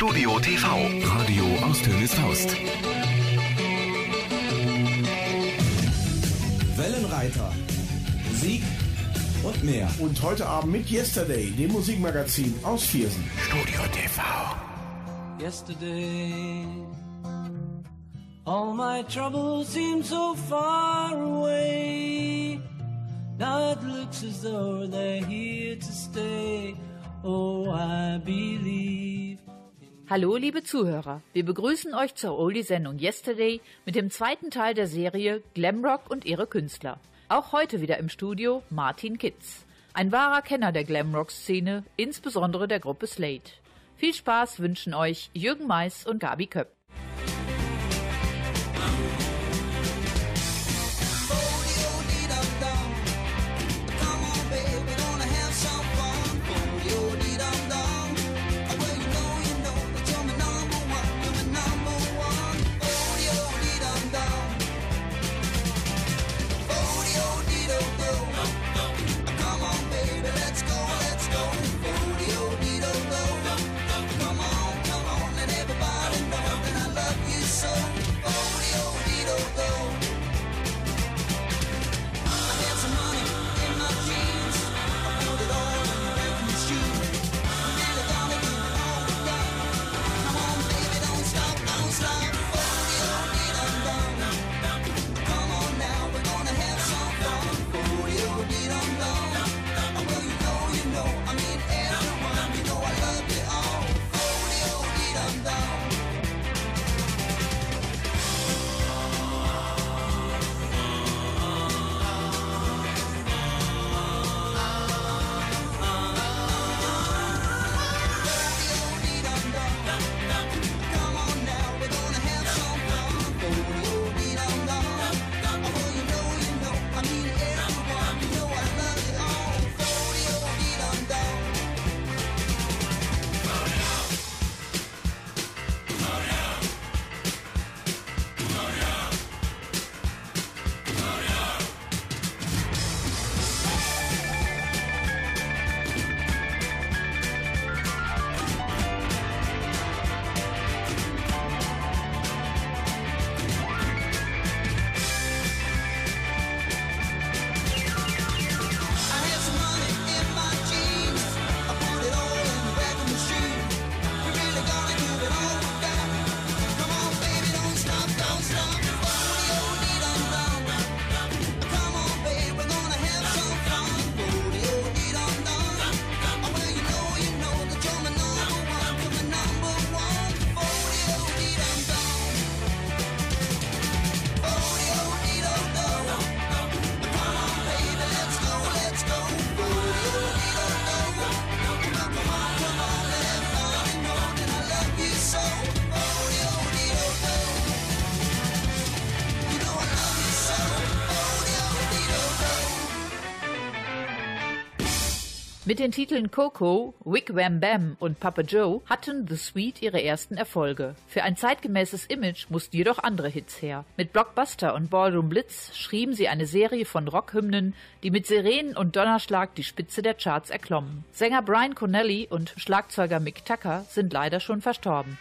Studio TV. Radio aus Tönes Faust. Wellenreiter. Musik und mehr. Und heute Abend mit Yesterday, dem Musikmagazin aus Viersen. Studio TV. Yesterday, all my troubles seem so far away. Now it looks as though they're here to stay. Oh, I believe. Hallo, liebe Zuhörer. Wir begrüßen euch zur Oldie-Sendung Yesterday mit dem zweiten Teil der Serie Glamrock und ihre Künstler. Auch heute wieder im Studio Martin Kitz. Ein wahrer Kenner der Glamrock-Szene, insbesondere der Gruppe Slate. Viel Spaß wünschen euch Jürgen Mais und Gabi Köpp. Mit den Titeln Coco, Wick Wham Bam und Papa Joe hatten The Sweet ihre ersten Erfolge. Für ein zeitgemäßes Image mussten jedoch andere Hits her. Mit Blockbuster und Ballroom Blitz schrieben sie eine Serie von Rockhymnen, die mit Sirenen und Donnerschlag die Spitze der Charts erklommen. Sänger Brian Connelly und Schlagzeuger Mick Tucker sind leider schon verstorben.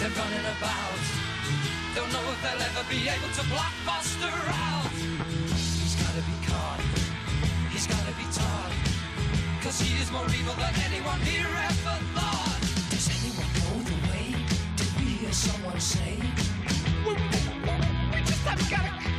They're running about. Don't know if they'll ever be able to blockbuster out. He's gotta be caught. He's gotta be taught. Cause he is more evil than anyone here ever thought. Does anyone know the way? Did we hear someone say? We, we, just have gotta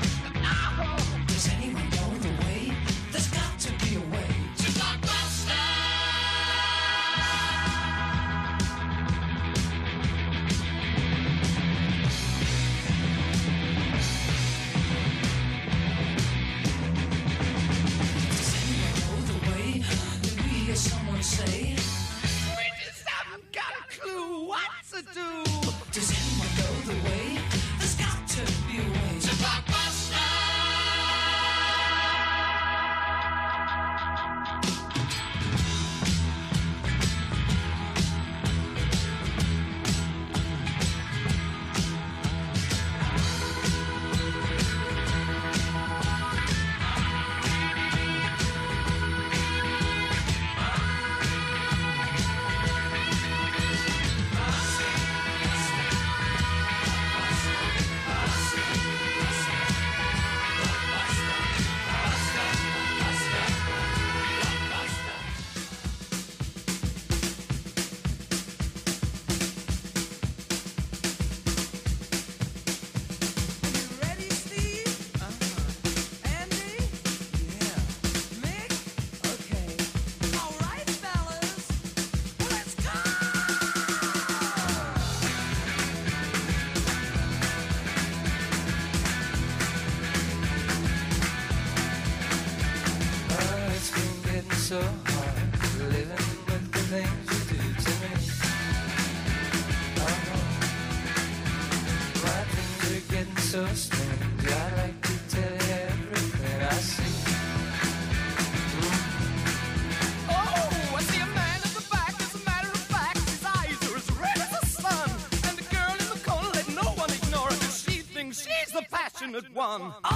Um.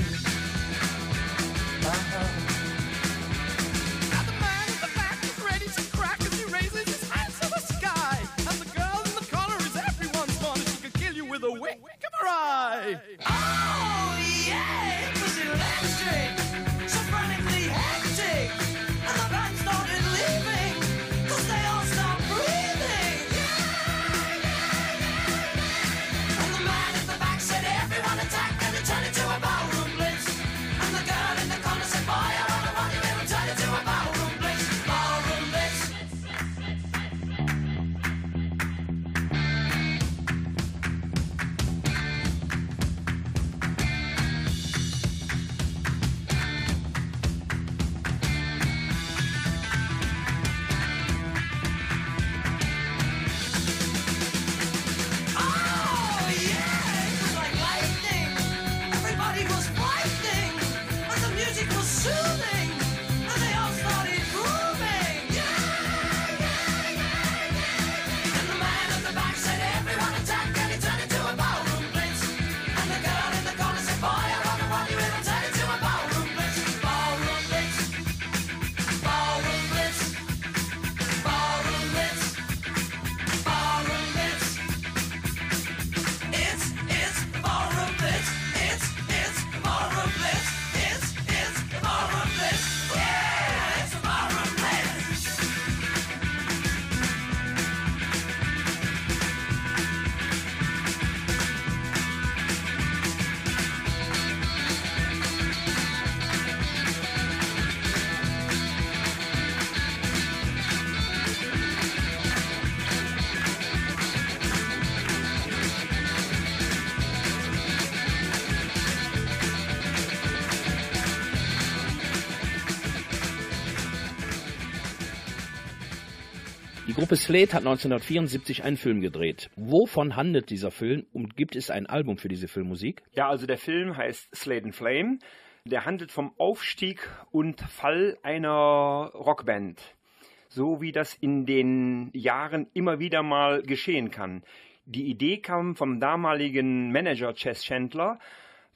you. Gruppe Slade hat 1974 einen Film gedreht. Wovon handelt dieser Film und gibt es ein Album für diese Filmmusik? Ja, also der Film heißt Slade and Flame. Der handelt vom Aufstieg und Fall einer Rockband. So wie das in den Jahren immer wieder mal geschehen kann. Die Idee kam vom damaligen Manager Chess Chandler,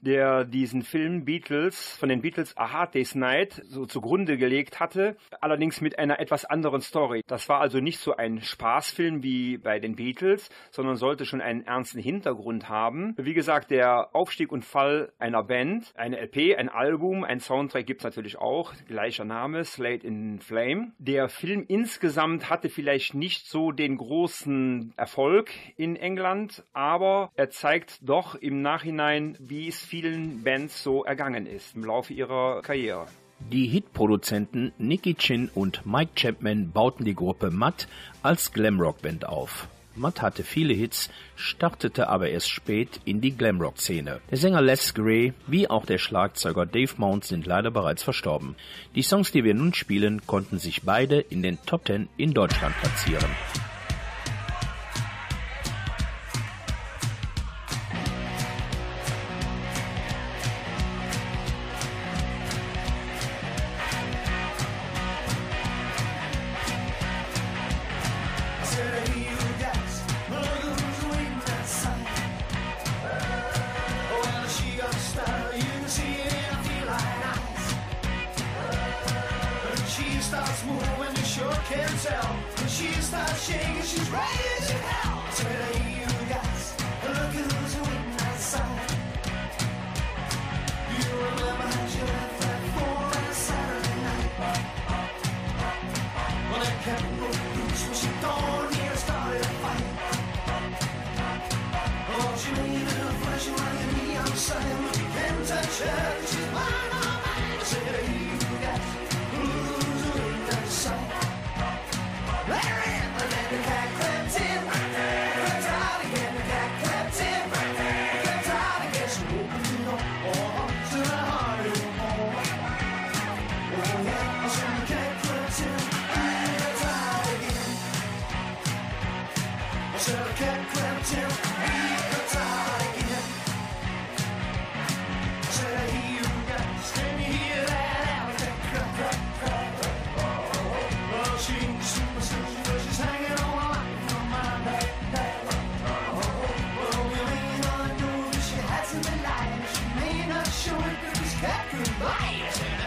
der diesen Film Beatles von den Beatles A Hard Day's Night so zugrunde gelegt hatte, allerdings mit einer etwas anderen Story. Das war also nicht so ein Spaßfilm wie bei den Beatles, sondern sollte schon einen ernsten Hintergrund haben. Wie gesagt, der Aufstieg und Fall einer Band, eine LP, ein Album, ein Soundtrack gibt's natürlich auch, gleicher Name, Slate in Flame. Der Film insgesamt hatte vielleicht nicht so den großen Erfolg in England, aber er zeigt doch im Nachhinein, wie es vielen Bands so ergangen ist im Laufe ihrer Karriere. Die Hitproduzenten Nicky Chin und Mike Chapman bauten die Gruppe Matt als Glamrock-Band auf. Matt hatte viele Hits, startete aber erst spät in die Glamrock-Szene. Der Sänger Les Gray wie auch der Schlagzeuger Dave Mount sind leider bereits verstorben. Die Songs, die wir nun spielen, konnten sich beide in den Top Ten in Deutschland platzieren. It,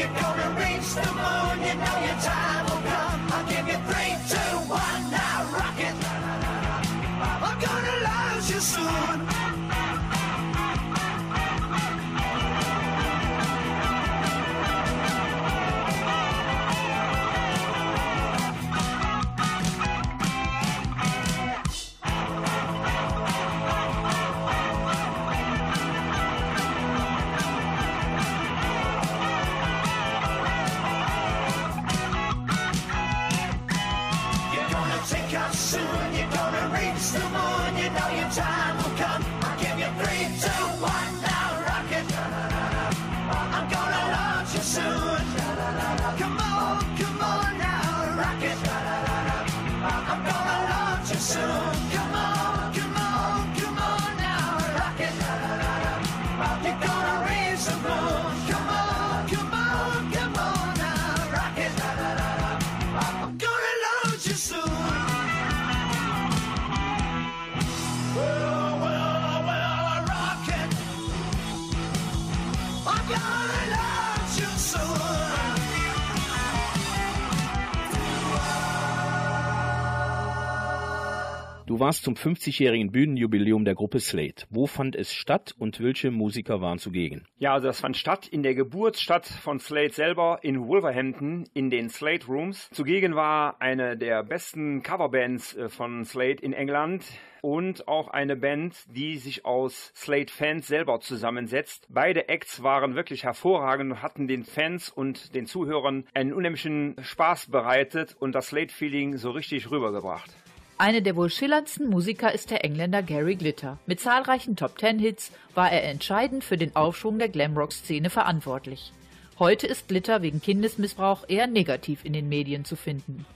you're gonna reach the moon, you know Du warst zum 50-jährigen Bühnenjubiläum der Gruppe Slate. Wo fand es statt und welche Musiker waren zugegen? Ja, also das fand statt in der Geburtsstadt von Slate selber in Wolverhampton in den Slate Rooms. Zugegen war eine der besten Coverbands äh, von Slate in England und auch eine Band, die sich aus Slate-Fans selber zusammensetzt. Beide Acts waren wirklich hervorragend und hatten den Fans und den Zuhörern einen unheimlichen Spaß bereitet und das Slate-Feeling so richtig rübergebracht. Eine der wohl schillerndsten Musiker ist der Engländer Gary Glitter. Mit zahlreichen Top-10-Hits war er entscheidend für den Aufschwung der Glamrock-Szene verantwortlich. Heute ist Glitter wegen Kindesmissbrauch eher negativ in den Medien zu finden.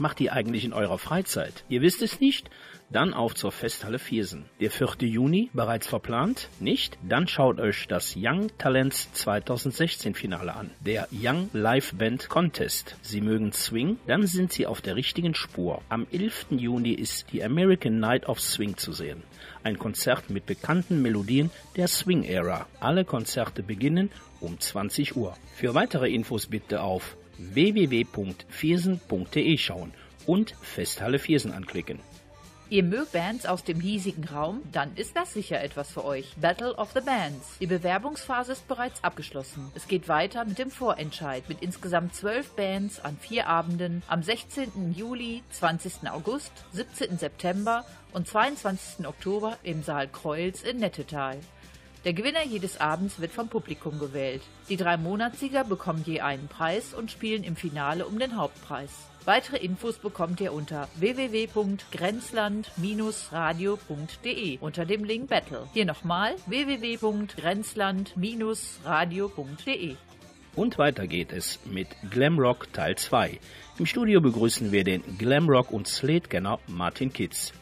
Macht ihr eigentlich in eurer Freizeit? Ihr wisst es nicht? Dann auf zur Festhalle Viersen. Der 4. Juni bereits verplant? Nicht? Dann schaut euch das Young Talents 2016 Finale an. Der Young Live Band Contest. Sie mögen Swing? Dann sind sie auf der richtigen Spur. Am 11. Juni ist die American Night of Swing zu sehen. Ein Konzert mit bekannten Melodien der Swing Era. Alle Konzerte beginnen um 20 Uhr. Für weitere Infos bitte auf www.viersen.de schauen und Festhalle Viersen anklicken. Ihr mögt Bands aus dem hiesigen Raum? Dann ist das sicher etwas für euch. Battle of the Bands. Die Bewerbungsphase ist bereits abgeschlossen. Es geht weiter mit dem Vorentscheid mit insgesamt zwölf Bands an vier Abenden am 16. Juli, 20. August, 17. September und 22. Oktober im Saal Kreuz in Nettetal. Der Gewinner jedes Abends wird vom Publikum gewählt. Die drei Monatssieger bekommen je einen Preis und spielen im Finale um den Hauptpreis. Weitere Infos bekommt ihr unter www.grenzland-radio.de unter dem Link Battle. Hier nochmal www.grenzland-radio.de. Und weiter geht es mit Glamrock Teil 2. Im Studio begrüßen wir den Glamrock- und Slate-Kenner Martin Kitz.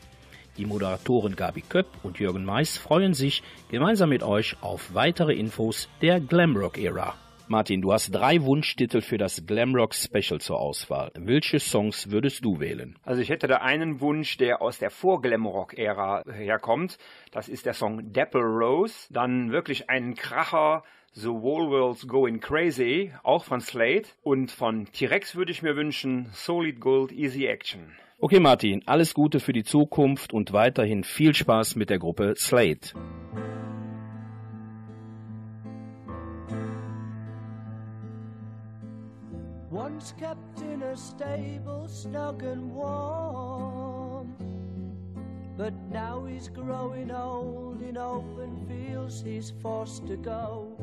Die Moderatoren Gabi Köpp und Jürgen Mais freuen sich gemeinsam mit euch auf weitere Infos der Glamrock-Ära. Martin, du hast drei Wunschtitel für das Glamrock Special zur Auswahl. Welche Songs würdest du wählen? Also ich hätte da einen Wunsch, der aus der Vor-Glamrock-Ära herkommt. Das ist der Song Dapple Rose. Dann wirklich einen Kracher, The Whole World's Going Crazy, auch von Slate. Und von T-Rex würde ich mir wünschen Solid Gold Easy Action. Okay, Martin, alles Gute für die Zukunft und weiterhin viel Spaß mit der Gruppe Slate. Once kept in a stable, snug and warm. But now he's growing old, in open fields he's forced to go.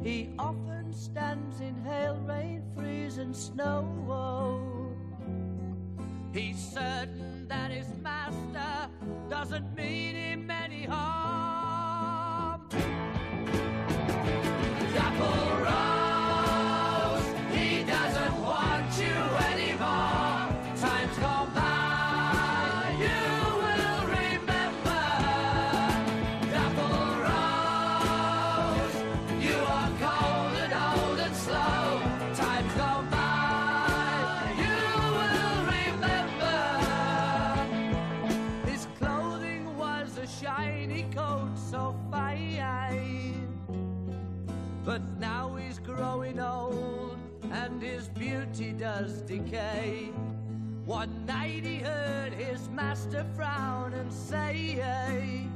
He often stands in hail, rain, freeze, and snow. He's certain that his master doesn't mean him any harm. Decay. One night he heard his master frown and say,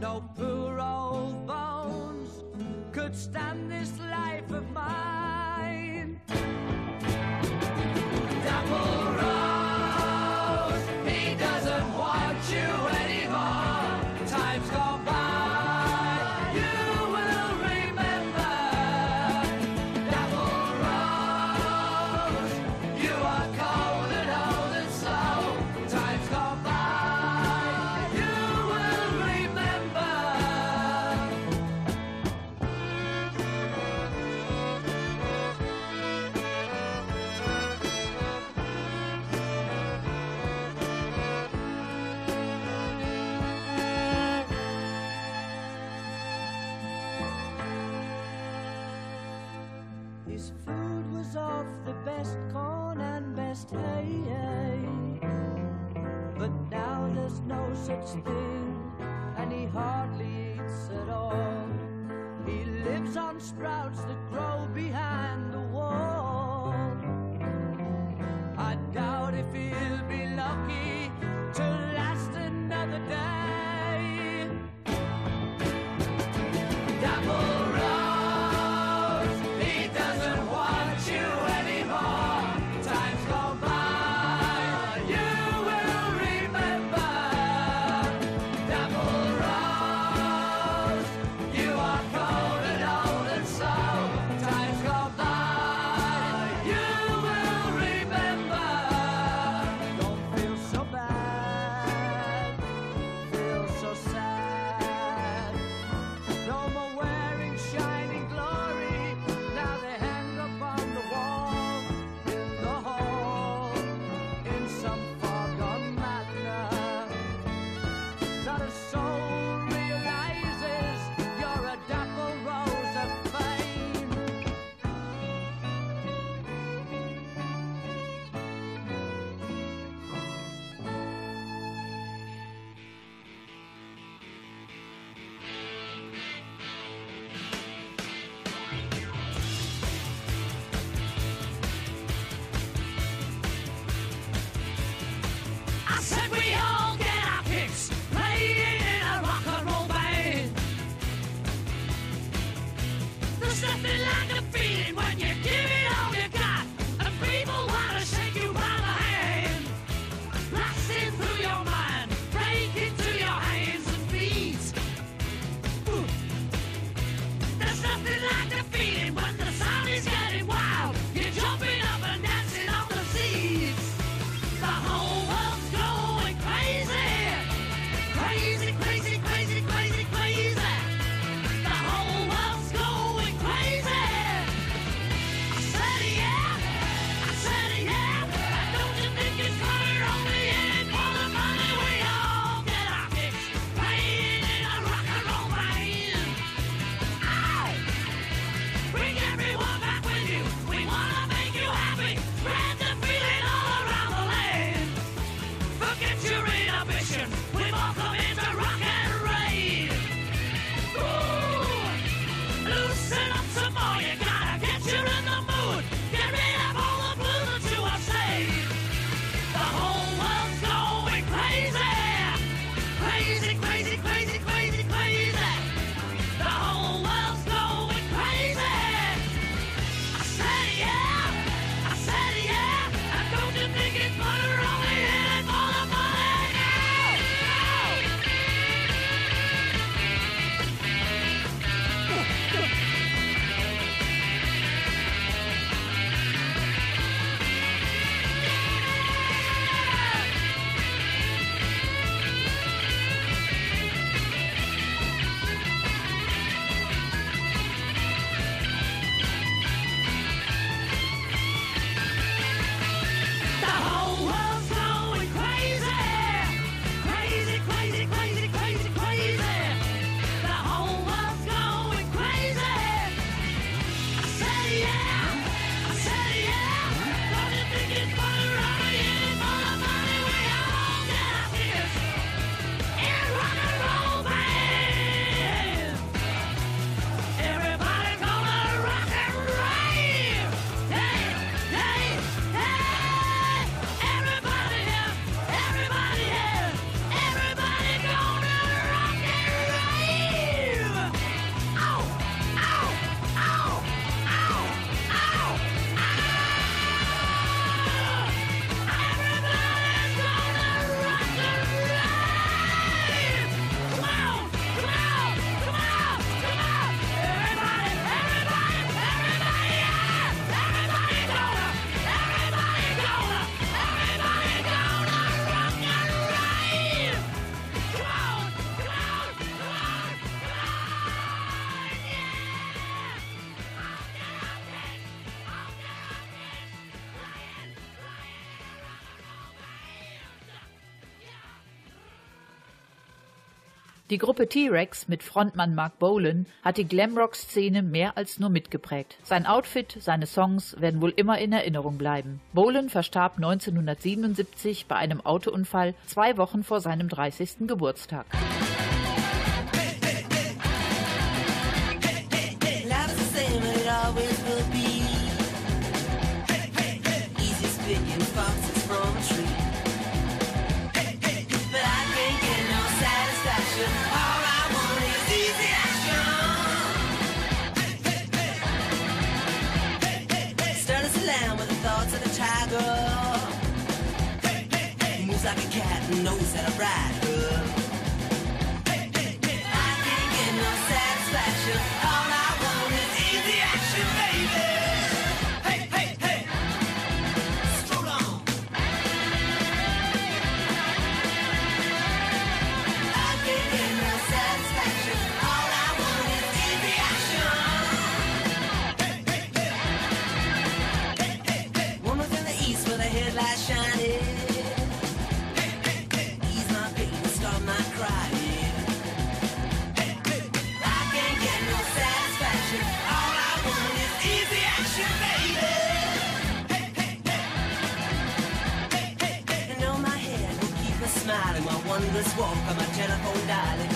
No poor old bones could stand this His food was of the best corn and best hay. But now there's no such thing, and he hardly eats at all. He lives on sprouts that grow behind Die Gruppe T-Rex mit Frontmann Mark Bolan hat die Glamrock-Szene mehr als nur mitgeprägt. Sein Outfit, seine Songs werden wohl immer in Erinnerung bleiben. Bolan verstarb 1977 bei einem Autounfall zwei Wochen vor seinem 30. Geburtstag. knows that a bride uomo, ma c'era fondale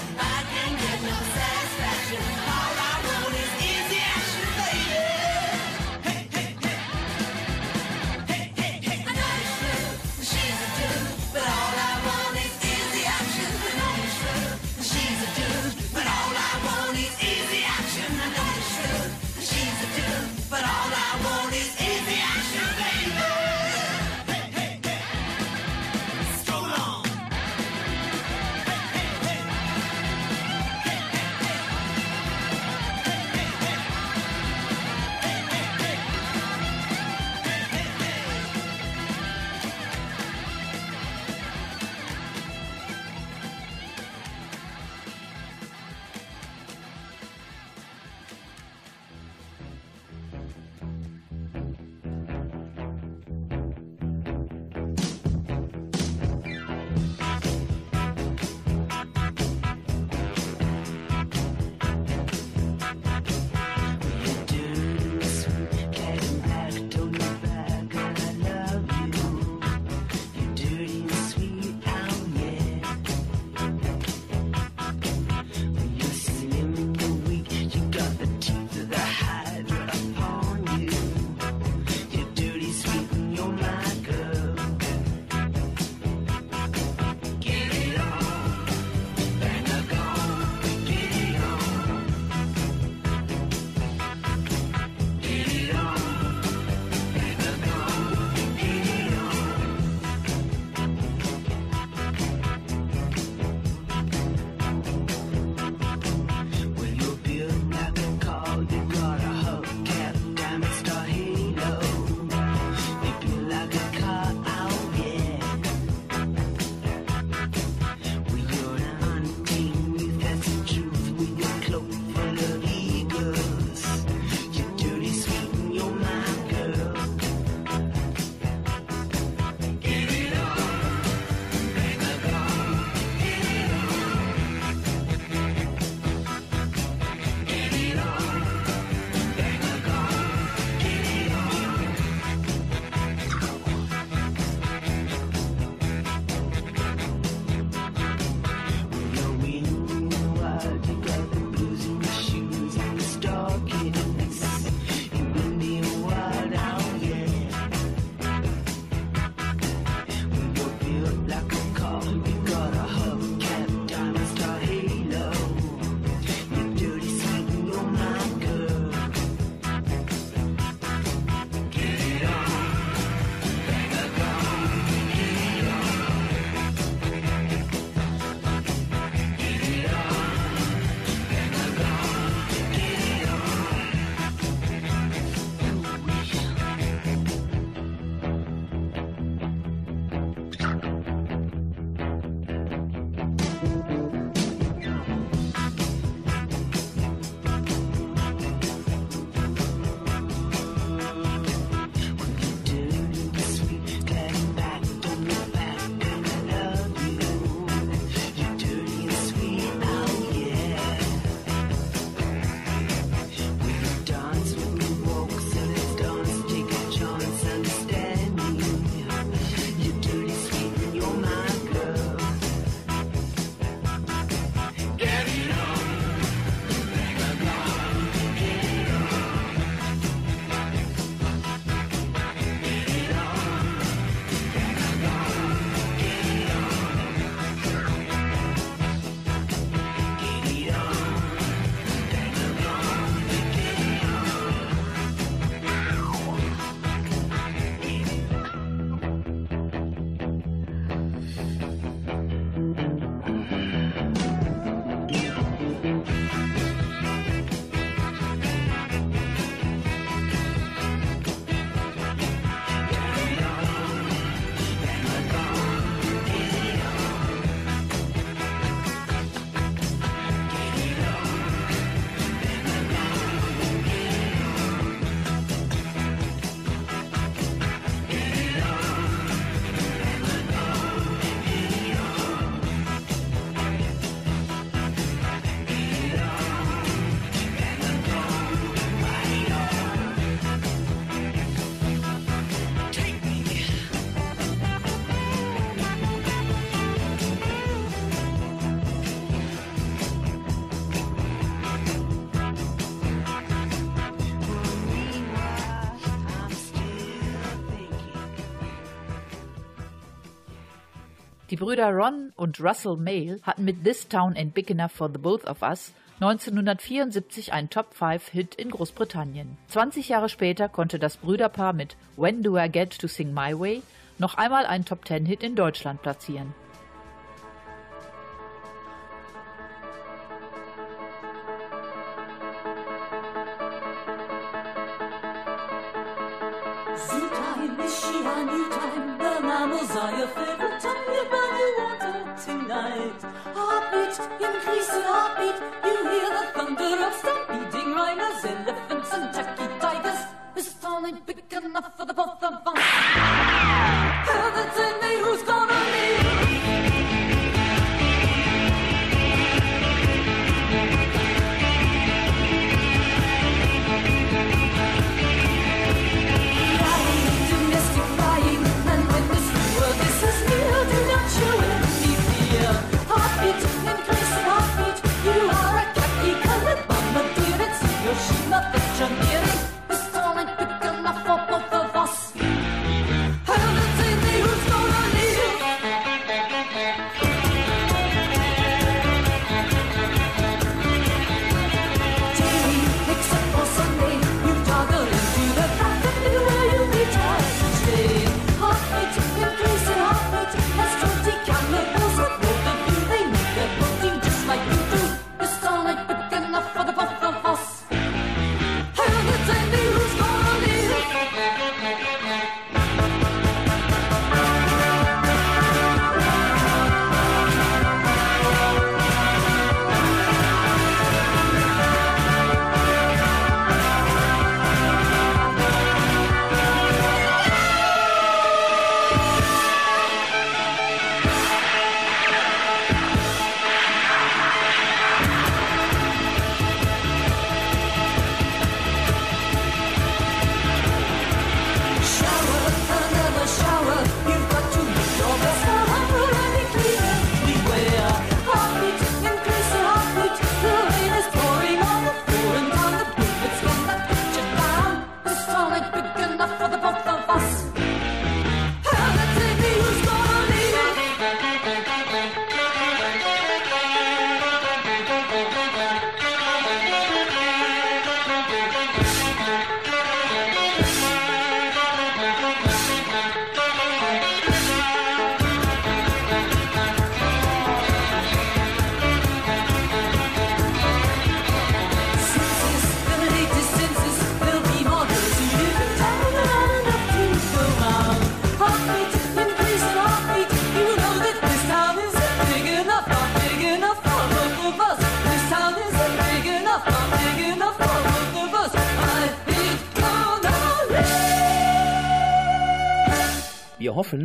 Brüder Ron und Russell Mail hatten mit This Town and Big Enough for the Both of Us 1974 einen Top-5-Hit in Großbritannien. 20 Jahre später konnte das Brüderpaar mit When Do I Get to Sing My Way noch einmal einen Top-10-Hit in Deutschland platzieren.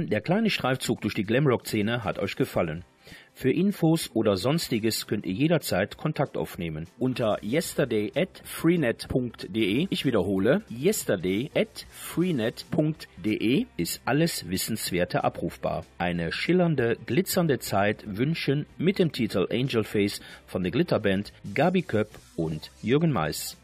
der kleine Streifzug durch die Glamrock-Szene hat euch gefallen. Für Infos oder sonstiges könnt ihr jederzeit Kontakt aufnehmen unter yesterday@freenet.de. Ich wiederhole, yesterday ist alles Wissenswerte abrufbar. Eine schillernde, glitzernde Zeit wünschen mit dem Titel Angel Face von der Glitterband Gabi Köpp und Jürgen Mais.